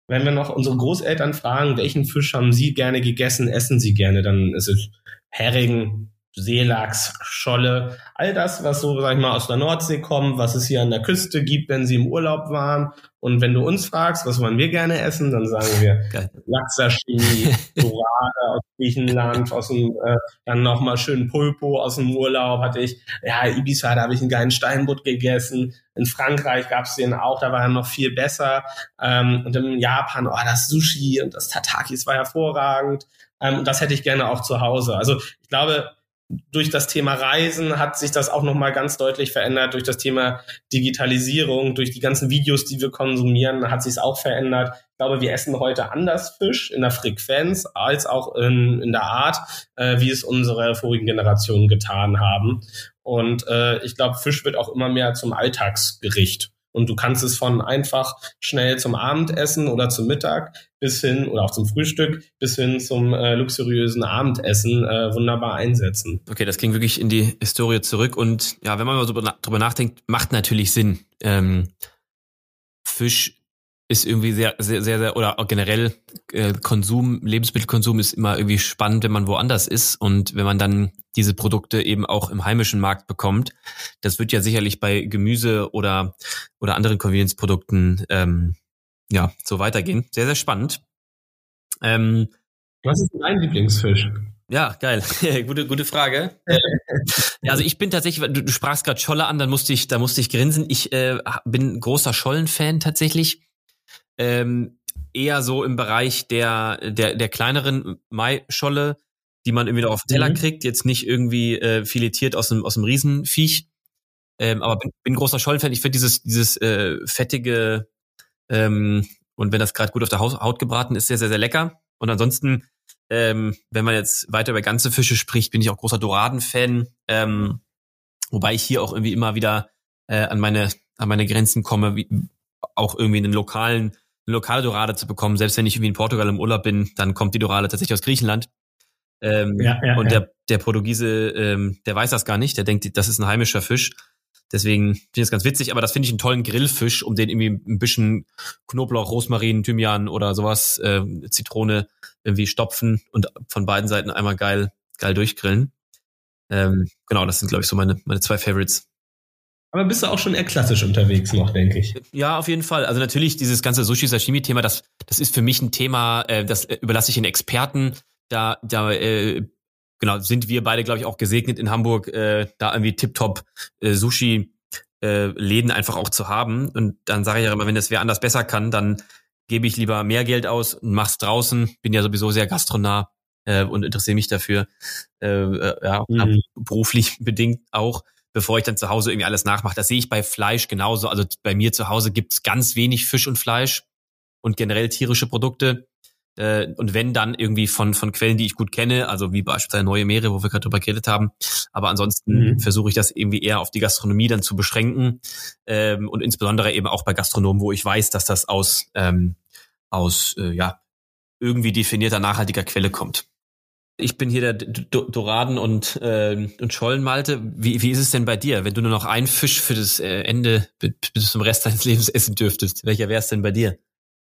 Wenn wir noch unsere Großeltern fragen, welchen Fisch haben sie gerne gegessen, essen sie gerne, dann ist es Hering, Seelachs, Scholle, all das, was so, sag ich mal, aus der Nordsee kommt, was es hier an der Küste gibt, wenn sie im Urlaub waren. Und wenn du uns fragst, was wollen wir gerne essen, dann sagen wir (laughs) Lachsashimi, (laughs) Dorade aus Griechenland, aus dem, äh, dann nochmal schön Pulpo aus dem Urlaub hatte ich. Ja, Ibiza, da habe ich einen geilen Steinbutt gegessen. In Frankreich gab es den auch, da war er noch viel besser. Ähm, und in Japan, oh, das Sushi und das Tataki, das war hervorragend. Ähm, das hätte ich gerne auch zu Hause. Also ich glaube, durch das Thema Reisen hat sich das auch nochmal ganz deutlich verändert. Durch das Thema Digitalisierung, durch die ganzen Videos, die wir konsumieren, hat sich es auch verändert. Ich glaube, wir essen heute anders Fisch in der Frequenz als auch in, in der Art, äh, wie es unsere vorigen Generationen getan haben. Und äh, ich glaube, Fisch wird auch immer mehr zum Alltagsgericht. Und du kannst es von einfach schnell zum Abendessen oder zum Mittag bis hin oder auch zum Frühstück bis hin zum äh, luxuriösen Abendessen äh, wunderbar einsetzen. Okay, das ging wirklich in die Historie zurück und ja, wenn man mal so drüber nachdenkt, macht natürlich Sinn. Ähm, Fisch ist irgendwie sehr, sehr, sehr, sehr oder auch generell äh, Konsum, Lebensmittelkonsum ist immer irgendwie spannend, wenn man woanders ist und wenn man dann diese Produkte eben auch im heimischen Markt bekommt. Das wird ja sicherlich bei Gemüse oder oder anderen Convenience-Produkten ähm, ja so weitergehen. Sehr, sehr spannend. Ähm, Was ist dein Lieblingsfisch? Ja, geil. (laughs) gute, gute Frage. ja, (laughs) also ich bin tatsächlich, du, du sprachst gerade Scholle an, dann musste ich, da musste ich grinsen. Ich äh, bin großer Schollen-Fan tatsächlich ähm, eher so im Bereich der, der, der kleineren Maischolle, die man irgendwie noch auf den Teller mhm. kriegt, jetzt nicht irgendwie äh, filetiert aus einem, aus einem Riesenviech. Ähm, aber bin, bin großer Schollenfan. Ich finde dieses, dieses äh, fettige ähm, und wenn das gerade gut auf der Haut, gebraten ist, sehr, sehr, sehr lecker. Und ansonsten, ähm, wenn man jetzt weiter über ganze Fische spricht, bin ich auch großer Doraden-Fan. Ähm, wobei ich hier auch irgendwie immer wieder äh, an meine an meine Grenzen komme, wie, auch irgendwie einen lokalen eine lokale Dorade zu bekommen. Selbst wenn ich irgendwie in Portugal im Urlaub bin, dann kommt die Dorade tatsächlich aus Griechenland. Ähm, ja, ja, und ja. der, der Portugiese, ähm, der weiß das gar nicht. Der denkt, das ist ein heimischer Fisch. Deswegen finde ich das ganz witzig, aber das finde ich einen tollen Grillfisch, um den irgendwie ein bisschen Knoblauch, Rosmarin, Thymian oder sowas, äh, Zitrone irgendwie stopfen und von beiden Seiten einmal geil, geil durchgrillen. Ähm, genau, das sind, glaube ich, so meine, meine zwei Favorites. Aber bist du auch schon eher klassisch unterwegs noch, denke ich. Ja, auf jeden Fall. Also natürlich dieses ganze Sushi-Sashimi-Thema, das, das ist für mich ein Thema, äh, das äh, überlasse ich den Experten. Da, da äh, genau, sind wir beide, glaube ich, auch gesegnet in Hamburg, äh, da irgendwie tiptop äh, Sushi äh, Läden einfach auch zu haben. Und dann sage ich ja immer, wenn das wer anders besser kann, dann gebe ich lieber mehr Geld aus und mach's draußen. Bin ja sowieso sehr gastronah äh, und interessiere mich dafür. Äh, äh ja, mhm. beruflich (laughs) bedingt auch bevor ich dann zu Hause irgendwie alles nachmache. Das sehe ich bei Fleisch genauso. Also bei mir zu Hause gibt's ganz wenig Fisch und Fleisch und generell tierische Produkte. Äh, und wenn dann irgendwie von, von Quellen, die ich gut kenne, also wie beispielsweise Neue Meere, wo wir gerade drüber geredet haben. Aber ansonsten mhm. versuche ich das irgendwie eher auf die Gastronomie dann zu beschränken. Ähm, und insbesondere eben auch bei Gastronomen, wo ich weiß, dass das aus, ähm, aus äh, ja, irgendwie definierter nachhaltiger Quelle kommt. Ich bin hier der Doraden und, äh, und Schollenmalte. Wie, wie ist es denn bei dir, wenn du nur noch einen Fisch für das äh, Ende bis zum Rest deines Lebens essen dürftest? Welcher wäre es denn bei dir?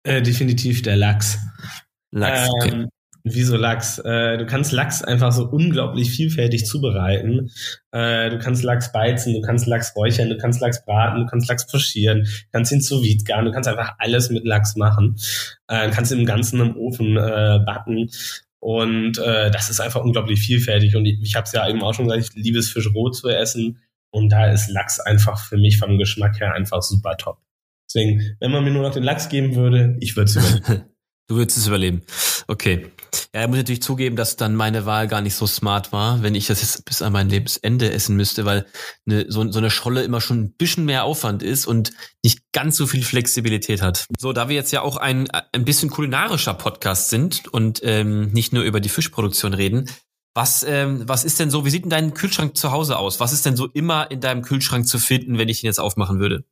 Äh, definitiv der Lachs. Lachs, okay. Ähm, wieso Lachs? Äh, du kannst Lachs einfach so unglaublich vielfältig zubereiten. Äh, du kannst Lachs beizen, du kannst Lachs räuchern, du kannst Lachs braten, du kannst Lachs pochieren, du kannst ihn sous vide garen, du kannst einfach alles mit Lachs machen. Äh, du kannst ihn im Ganzen im Ofen äh, backen. Und äh, das ist einfach unglaublich vielfältig. Und ich, ich habe es ja eben auch schon gesagt, ich liebe es, Fisch roh zu essen. Und da ist Lachs einfach für mich vom Geschmack her einfach super top. Deswegen, wenn man mir nur noch den Lachs geben würde, ich würde es. (laughs) du würdest es überleben. Okay. Ja, ich muss natürlich zugeben, dass dann meine Wahl gar nicht so smart war, wenn ich das jetzt bis an mein Lebensende essen müsste, weil eine, so, so eine Scholle immer schon ein bisschen mehr Aufwand ist und nicht ganz so viel Flexibilität hat. So, da wir jetzt ja auch ein, ein bisschen kulinarischer Podcast sind und ähm, nicht nur über die Fischproduktion reden, was, ähm, was ist denn so, wie sieht denn dein Kühlschrank zu Hause aus? Was ist denn so immer in deinem Kühlschrank zu finden, wenn ich ihn jetzt aufmachen würde?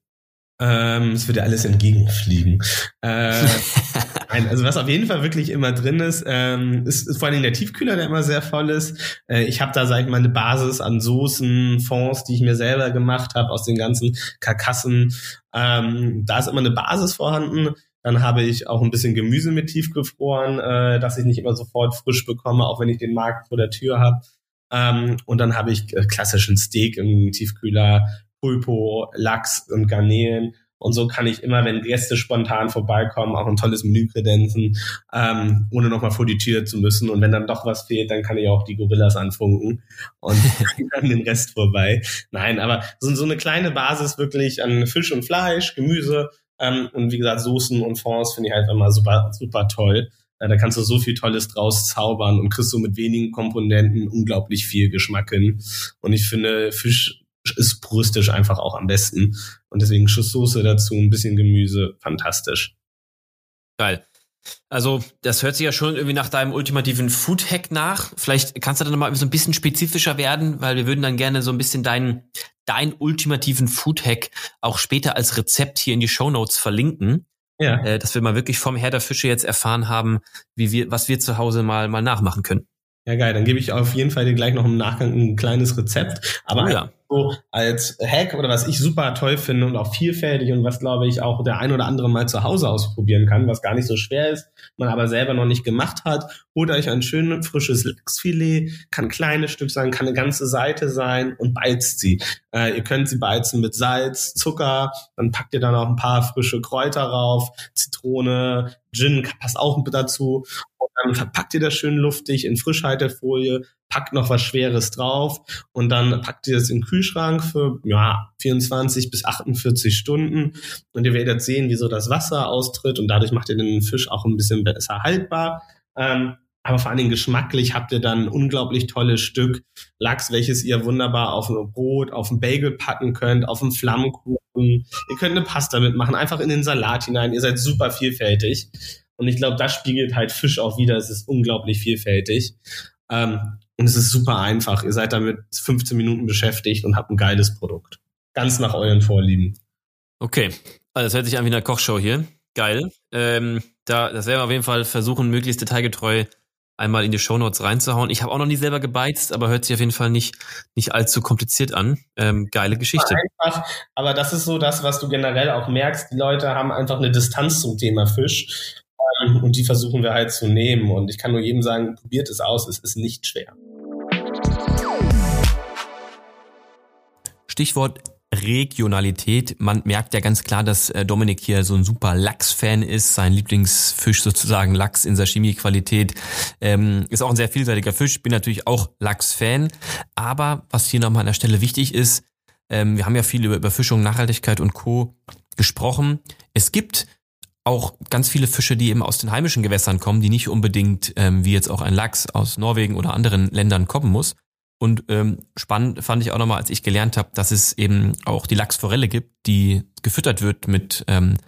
Ähm, es würde alles entgegenfliegen. Äh, (laughs) nein, also was auf jeden Fall wirklich immer drin ist, ähm, ist, ist vor allem der Tiefkühler, der immer sehr voll ist. Äh, ich habe da, sag ich mal, eine Basis an Soßen, Fonds, die ich mir selber gemacht habe aus den ganzen Karkassen. Ähm, da ist immer eine Basis vorhanden. Dann habe ich auch ein bisschen Gemüse mit tiefgefroren, äh, dass ich nicht immer sofort frisch bekomme, auch wenn ich den Markt vor der Tür habe. Ähm, und dann habe ich äh, klassischen Steak im Tiefkühler, Pulpo, Lachs und Garnelen. Und so kann ich immer, wenn Gäste spontan vorbeikommen, auch ein tolles Menü kredenzen, ähm, ohne nochmal vor die Tür zu müssen. Und wenn dann doch was fehlt, dann kann ich auch die Gorillas anfunken und (laughs) (laughs) dann den Rest vorbei. Nein, aber so, so eine kleine Basis wirklich an Fisch und Fleisch, Gemüse ähm, und wie gesagt Soßen und Fonds finde ich halt immer super, super toll. Äh, da kannst du so viel Tolles draus zaubern und kriegst so mit wenigen Komponenten unglaublich viel Geschmack hin. Und ich finde, Fisch ist puristisch einfach auch am besten. Und deswegen Schusssoße dazu, ein bisschen Gemüse, fantastisch. Geil. Also, das hört sich ja schon irgendwie nach deinem ultimativen Food-Hack nach. Vielleicht kannst du dann mal so ein bisschen spezifischer werden, weil wir würden dann gerne so ein bisschen deinen, deinen ultimativen Food-Hack auch später als Rezept hier in die Show Notes verlinken. Ja. Äh, dass wir mal wirklich vom Herr der Fische jetzt erfahren haben, wie wir, was wir zu Hause mal, mal nachmachen können. Ja, geil. Dann gebe ich auf jeden Fall dir gleich noch im Nachgang ein kleines Rezept. Aber oh, ja so als Hack oder was ich super toll finde und auch vielfältig und was glaube ich auch der ein oder andere mal zu Hause ausprobieren kann, was gar nicht so schwer ist, man aber selber noch nicht gemacht hat. Holt euch ein schön frisches Lachsfilet, kann ein kleines Stück sein, kann eine ganze Seite sein und beizt sie. Äh, ihr könnt sie beizen mit Salz, Zucker, dann packt ihr dann auch ein paar frische Kräuter rauf, Zitrone, Gin passt auch dazu. Und dann verpackt ihr das schön luftig in Frischhaltefolie, packt noch was Schweres drauf und dann packt ihr das in den Kühlschrank für ja, 24 bis 48 Stunden und ihr werdet sehen, wie so das Wasser austritt und dadurch macht ihr den Fisch auch ein bisschen besser haltbar. Ähm, aber vor allen Dingen geschmacklich habt ihr dann ein unglaublich tolles Stück Lachs, welches ihr wunderbar auf ein Brot, auf ein Bagel packen könnt, auf einen Flammkuchen. Ihr könnt eine Pasta mitmachen, einfach in den Salat hinein. Ihr seid super vielfältig. Und ich glaube, das spiegelt halt Fisch auch wieder. Es ist unglaublich vielfältig. Ähm, und es ist super einfach. Ihr seid damit 15 Minuten beschäftigt und habt ein geiles Produkt. Ganz nach euren Vorlieben. Okay. Also das hört sich an wie eine Kochshow hier. Geil. Ähm, da, das werden wir auf jeden Fall versuchen, möglichst detailgetreu einmal in die Shownotes reinzuhauen. Ich habe auch noch nie selber gebeizt, aber hört sich auf jeden Fall nicht, nicht allzu kompliziert an. Ähm, geile Geschichte. Einfach, aber das ist so das, was du generell auch merkst. Die Leute haben einfach eine Distanz zum Thema Fisch. Ähm, und die versuchen wir halt zu nehmen. Und ich kann nur jedem sagen, probiert es aus, es ist nicht schwer. Stichwort Regionalität. Man merkt ja ganz klar, dass äh, Dominik hier so ein super Lachs-Fan ist. Sein Lieblingsfisch sozusagen Lachs in Sashimi-Qualität. Ähm, ist auch ein sehr vielseitiger Fisch. Bin natürlich auch Lachs-Fan. Aber was hier nochmal an der Stelle wichtig ist, ähm, wir haben ja viel über Überfischung, Nachhaltigkeit und Co. gesprochen. Es gibt auch ganz viele Fische, die eben aus den heimischen Gewässern kommen, die nicht unbedingt, ähm, wie jetzt auch ein Lachs aus Norwegen oder anderen Ländern kommen muss. Und ähm, spannend fand ich auch nochmal, als ich gelernt habe, dass es eben auch die Lachsforelle gibt, die gefüttert wird mit, ähm,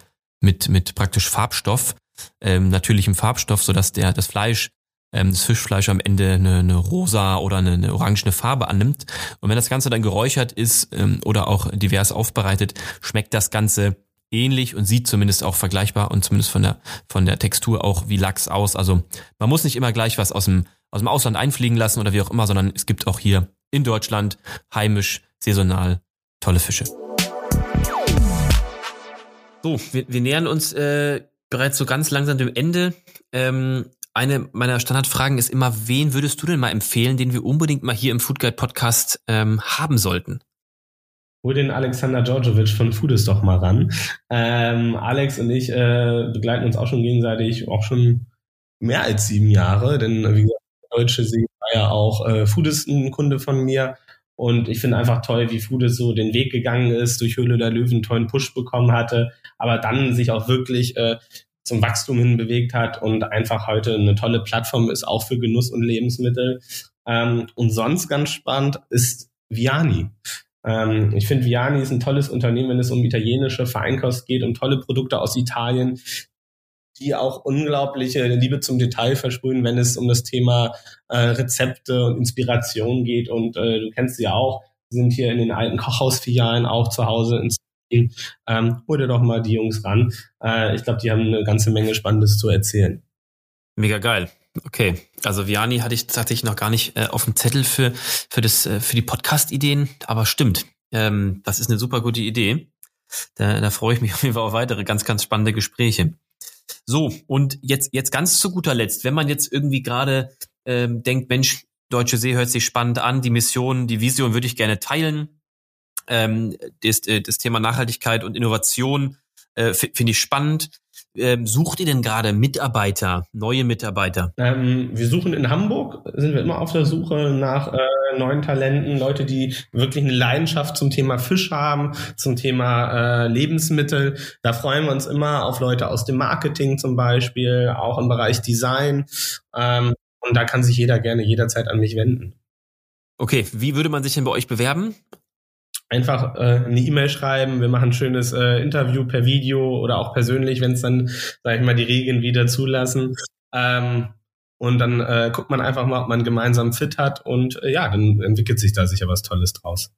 mit, mit praktisch Farbstoff. ähm, natürlichem Farbstoff, sodass der das Fleisch ähm, das Fischfleisch am Ende eine, eine rosa oder eine, eine orangene Farbe annimmt. Und wenn das Ganze dann geräuchert ist ähm, oder auch divers aufbereitet, schmeckt das Ganze ähnlich und sieht zumindest auch vergleichbar und zumindest von der von der Textur auch wie Lachs aus. Also man muss nicht immer gleich was aus dem aus dem Ausland einfliegen lassen oder wie auch immer, sondern es gibt auch hier in Deutschland heimisch, saisonal tolle Fische. So, wir, wir nähern uns äh, bereits so ganz langsam dem Ende. Ähm, eine meiner Standardfragen ist immer, wen würdest du denn mal empfehlen, den wir unbedingt mal hier im Food Guide Podcast ähm, haben sollten? Hol den Alexander Djordjevic von Foodist doch mal ran. Ähm, Alex und ich äh, begleiten uns auch schon gegenseitig, auch schon mehr als sieben Jahre, denn wie gesagt, Deutsche See war ja auch äh, Foodist ein Kunde von mir. Und ich finde einfach toll, wie Foodist so den Weg gegangen ist, durch Höhle der Löwen einen tollen Push bekommen hatte, aber dann sich auch wirklich äh, zum Wachstum hin bewegt hat und einfach heute eine tolle Plattform ist, auch für Genuss und Lebensmittel. Ähm, und sonst ganz spannend ist Viani. Ähm, ich finde, Viani ist ein tolles Unternehmen, wenn es um italienische Feinkost geht und tolle Produkte aus Italien, die auch unglaubliche Liebe zum Detail versprühen, wenn es um das Thema äh, Rezepte und Inspiration geht. Und äh, du kennst sie ja auch, sind hier in den alten Kochhausfilialen auch zu Hause ins ähm, hol dir doch mal die Jungs ran. Äh, ich glaube, die haben eine ganze Menge Spannendes zu erzählen. Mega geil. Okay, also Viani hatte ich tatsächlich noch gar nicht äh, auf dem Zettel für für das äh, für die Podcast-Ideen, aber stimmt, ähm, das ist eine super gute Idee. Da, da freue ich mich (laughs) auf jeden Fall auf weitere ganz ganz spannende Gespräche. So und jetzt jetzt ganz zu guter Letzt, wenn man jetzt irgendwie gerade ähm, denkt, Mensch, Deutsche See hört sich spannend an, die Mission, die Vision würde ich gerne teilen ähm, das, äh, das Thema Nachhaltigkeit und Innovation äh, finde ich spannend. Ähm, sucht ihr denn gerade Mitarbeiter, neue Mitarbeiter? Ähm, wir suchen in Hamburg, sind wir immer auf der Suche nach äh, neuen Talenten, Leute, die wirklich eine Leidenschaft zum Thema Fisch haben, zum Thema äh, Lebensmittel. Da freuen wir uns immer auf Leute aus dem Marketing zum Beispiel, auch im Bereich Design. Ähm, und da kann sich jeder gerne jederzeit an mich wenden. Okay, wie würde man sich denn bei euch bewerben? Einfach äh, eine E-Mail schreiben, wir machen ein schönes äh, Interview per Video oder auch persönlich, wenn es dann, sag ich mal, die Regeln wieder zulassen. Ähm, und dann äh, guckt man einfach mal, ob man gemeinsam fit hat und äh, ja, dann entwickelt sich da sicher was Tolles draus.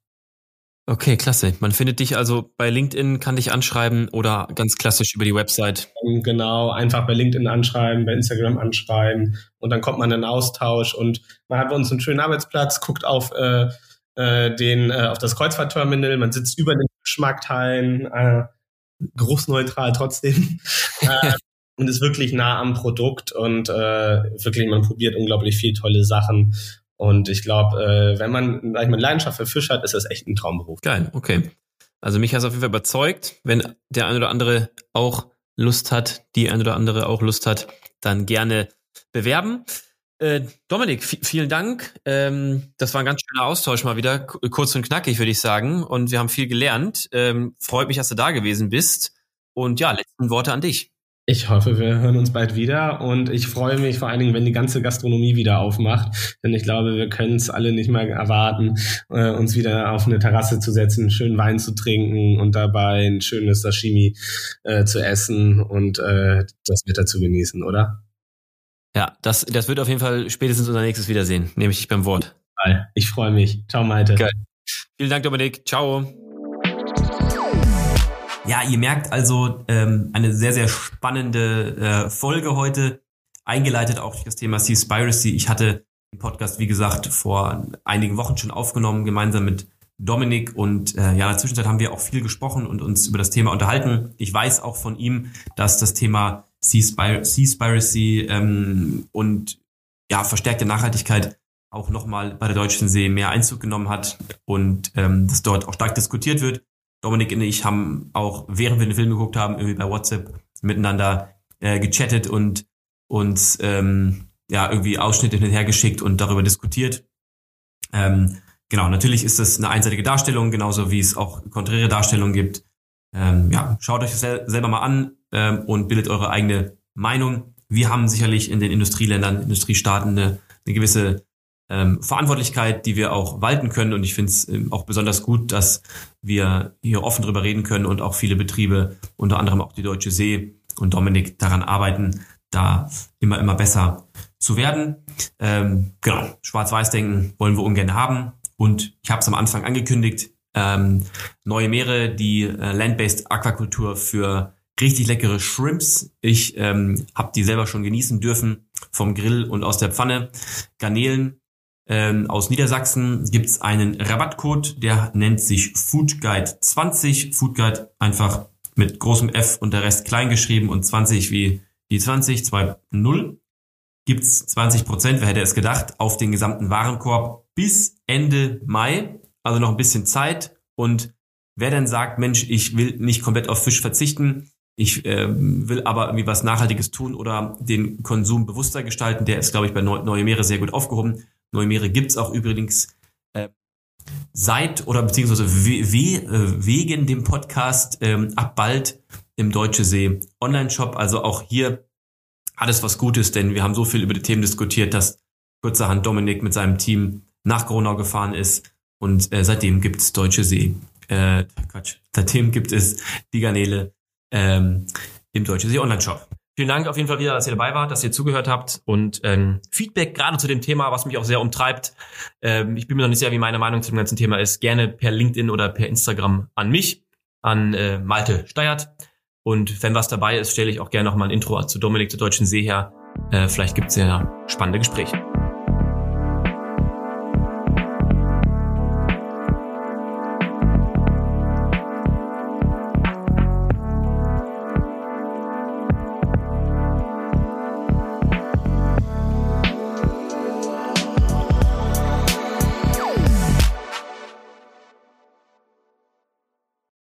Okay, klasse. Man findet dich also bei LinkedIn, kann dich anschreiben oder ganz klassisch über die Website. Genau, einfach bei LinkedIn anschreiben, bei Instagram anschreiben und dann kommt man in den Austausch und man hat bei uns einen schönen Arbeitsplatz, guckt auf äh, äh, den äh, auf das Kreuzfahrtterminal, man sitzt über den Fischmarkthallen, äh, geruchsneutral trotzdem. (laughs) äh, und ist wirklich nah am Produkt und äh, wirklich, man probiert unglaublich viel tolle Sachen. Und ich glaube, äh, wenn man sag ich mal, Leidenschaft für Fisch hat, ist das echt ein Traumberuf. Geil, okay. Also mich es auf jeden Fall überzeugt. Wenn der ein oder andere auch Lust hat, die ein oder andere auch Lust hat, dann gerne bewerben. Äh, Dominik, vielen Dank. Ähm, das war ein ganz schöner Austausch mal wieder, kurz und knackig, würde ich sagen. Und wir haben viel gelernt. Ähm, freut mich, dass du da gewesen bist. Und ja, letzten Worte an dich. Ich hoffe, wir hören uns bald wieder und ich freue mich vor allen Dingen, wenn die ganze Gastronomie wieder aufmacht, denn ich glaube, wir können es alle nicht mehr erwarten, äh, uns wieder auf eine Terrasse zu setzen, schön Wein zu trinken und dabei ein schönes Sashimi äh, zu essen und äh, das Wetter zu genießen, oder? Ja, das, das wird auf jeden Fall spätestens unser nächstes Wiedersehen. Nehme ich dich beim Wort. Ich freue mich. Ciao, Malte. Geil. Vielen Dank, Dominik. Ciao. Ja, ihr merkt also ähm, eine sehr, sehr spannende äh, Folge heute, eingeleitet auch durch das Thema Seaspiracy. Ich hatte den Podcast, wie gesagt, vor einigen Wochen schon aufgenommen, gemeinsam mit Dominik. Und äh, ja, in der Zwischenzeit haben wir auch viel gesprochen und uns über das Thema unterhalten. Ich weiß auch von ihm, dass das Thema Seaspiracy ähm, und ja, verstärkte Nachhaltigkeit auch nochmal bei der Deutschen See mehr Einzug genommen hat und ähm, das dort auch stark diskutiert wird. Dominik und ich haben auch, während wir den Film geguckt haben, irgendwie bei WhatsApp miteinander äh, gechattet und uns ähm, ja irgendwie Ausschnitte hin und her geschickt und darüber diskutiert. Ähm, genau, natürlich ist das eine einseitige Darstellung, genauso wie es auch konträre Darstellungen gibt. Ähm, ja, schaut euch das sel selber mal an ähm, und bildet eure eigene Meinung. Wir haben sicherlich in den Industrieländern, Industriestaaten eine, eine gewisse ähm, Verantwortlichkeit, die wir auch walten können. Und ich finde es ähm, auch besonders gut, dass wir hier offen drüber reden können und auch viele Betriebe, unter anderem auch die Deutsche See, und Dominik daran arbeiten, da immer, immer besser zu werden. Ähm, genau, Schwarz-Weiß-Denken wollen wir ungern haben. Und ich habe es am Anfang angekündigt, ähm, neue Meere, die äh, Land-Based Aquakultur für richtig leckere Shrimps. Ich ähm, habe die selber schon genießen dürfen vom Grill und aus der Pfanne. Garnelen ähm, aus Niedersachsen gibt's einen Rabattcode, der nennt sich Foodguide 20. Foodguide einfach mit großem F und der Rest klein geschrieben und 20 wie die 20, 2.0 gibt's 20 Prozent, wer hätte es gedacht, auf den gesamten Warenkorb bis Ende Mai, also noch ein bisschen Zeit. Und wer dann sagt, Mensch, ich will nicht komplett auf Fisch verzichten, ich äh, will aber irgendwie was Nachhaltiges tun oder den Konsum bewusster gestalten, der ist, glaube ich, bei Neue Meere sehr gut aufgehoben. Neue Meere gibt's auch übrigens äh, seit oder beziehungsweise we, we, äh, wegen dem Podcast ähm, ab bald im Deutsche See Online-Shop. Also auch hier alles was Gutes, denn wir haben so viel über die Themen diskutiert, dass kurzerhand Dominik mit seinem Team nach Gronau gefahren ist und äh, seitdem gibt es Deutsche See. Äh, Quatsch. Seitdem gibt es die Garnele ähm, im Deutsche See Online-Shop. Vielen Dank auf jeden Fall wieder, dass ihr dabei wart, dass ihr zugehört habt und ähm, Feedback gerade zu dem Thema, was mich auch sehr umtreibt. Ähm, ich bin mir noch nicht sicher, wie meine Meinung zu dem ganzen Thema ist. Gerne per LinkedIn oder per Instagram an mich, an äh, Malte Steiert. Und wenn was dabei ist, stelle ich auch gerne noch mal ein Intro zu Dominik, der Deutschen See her. Äh, vielleicht gibt's ja spannende Gespräche.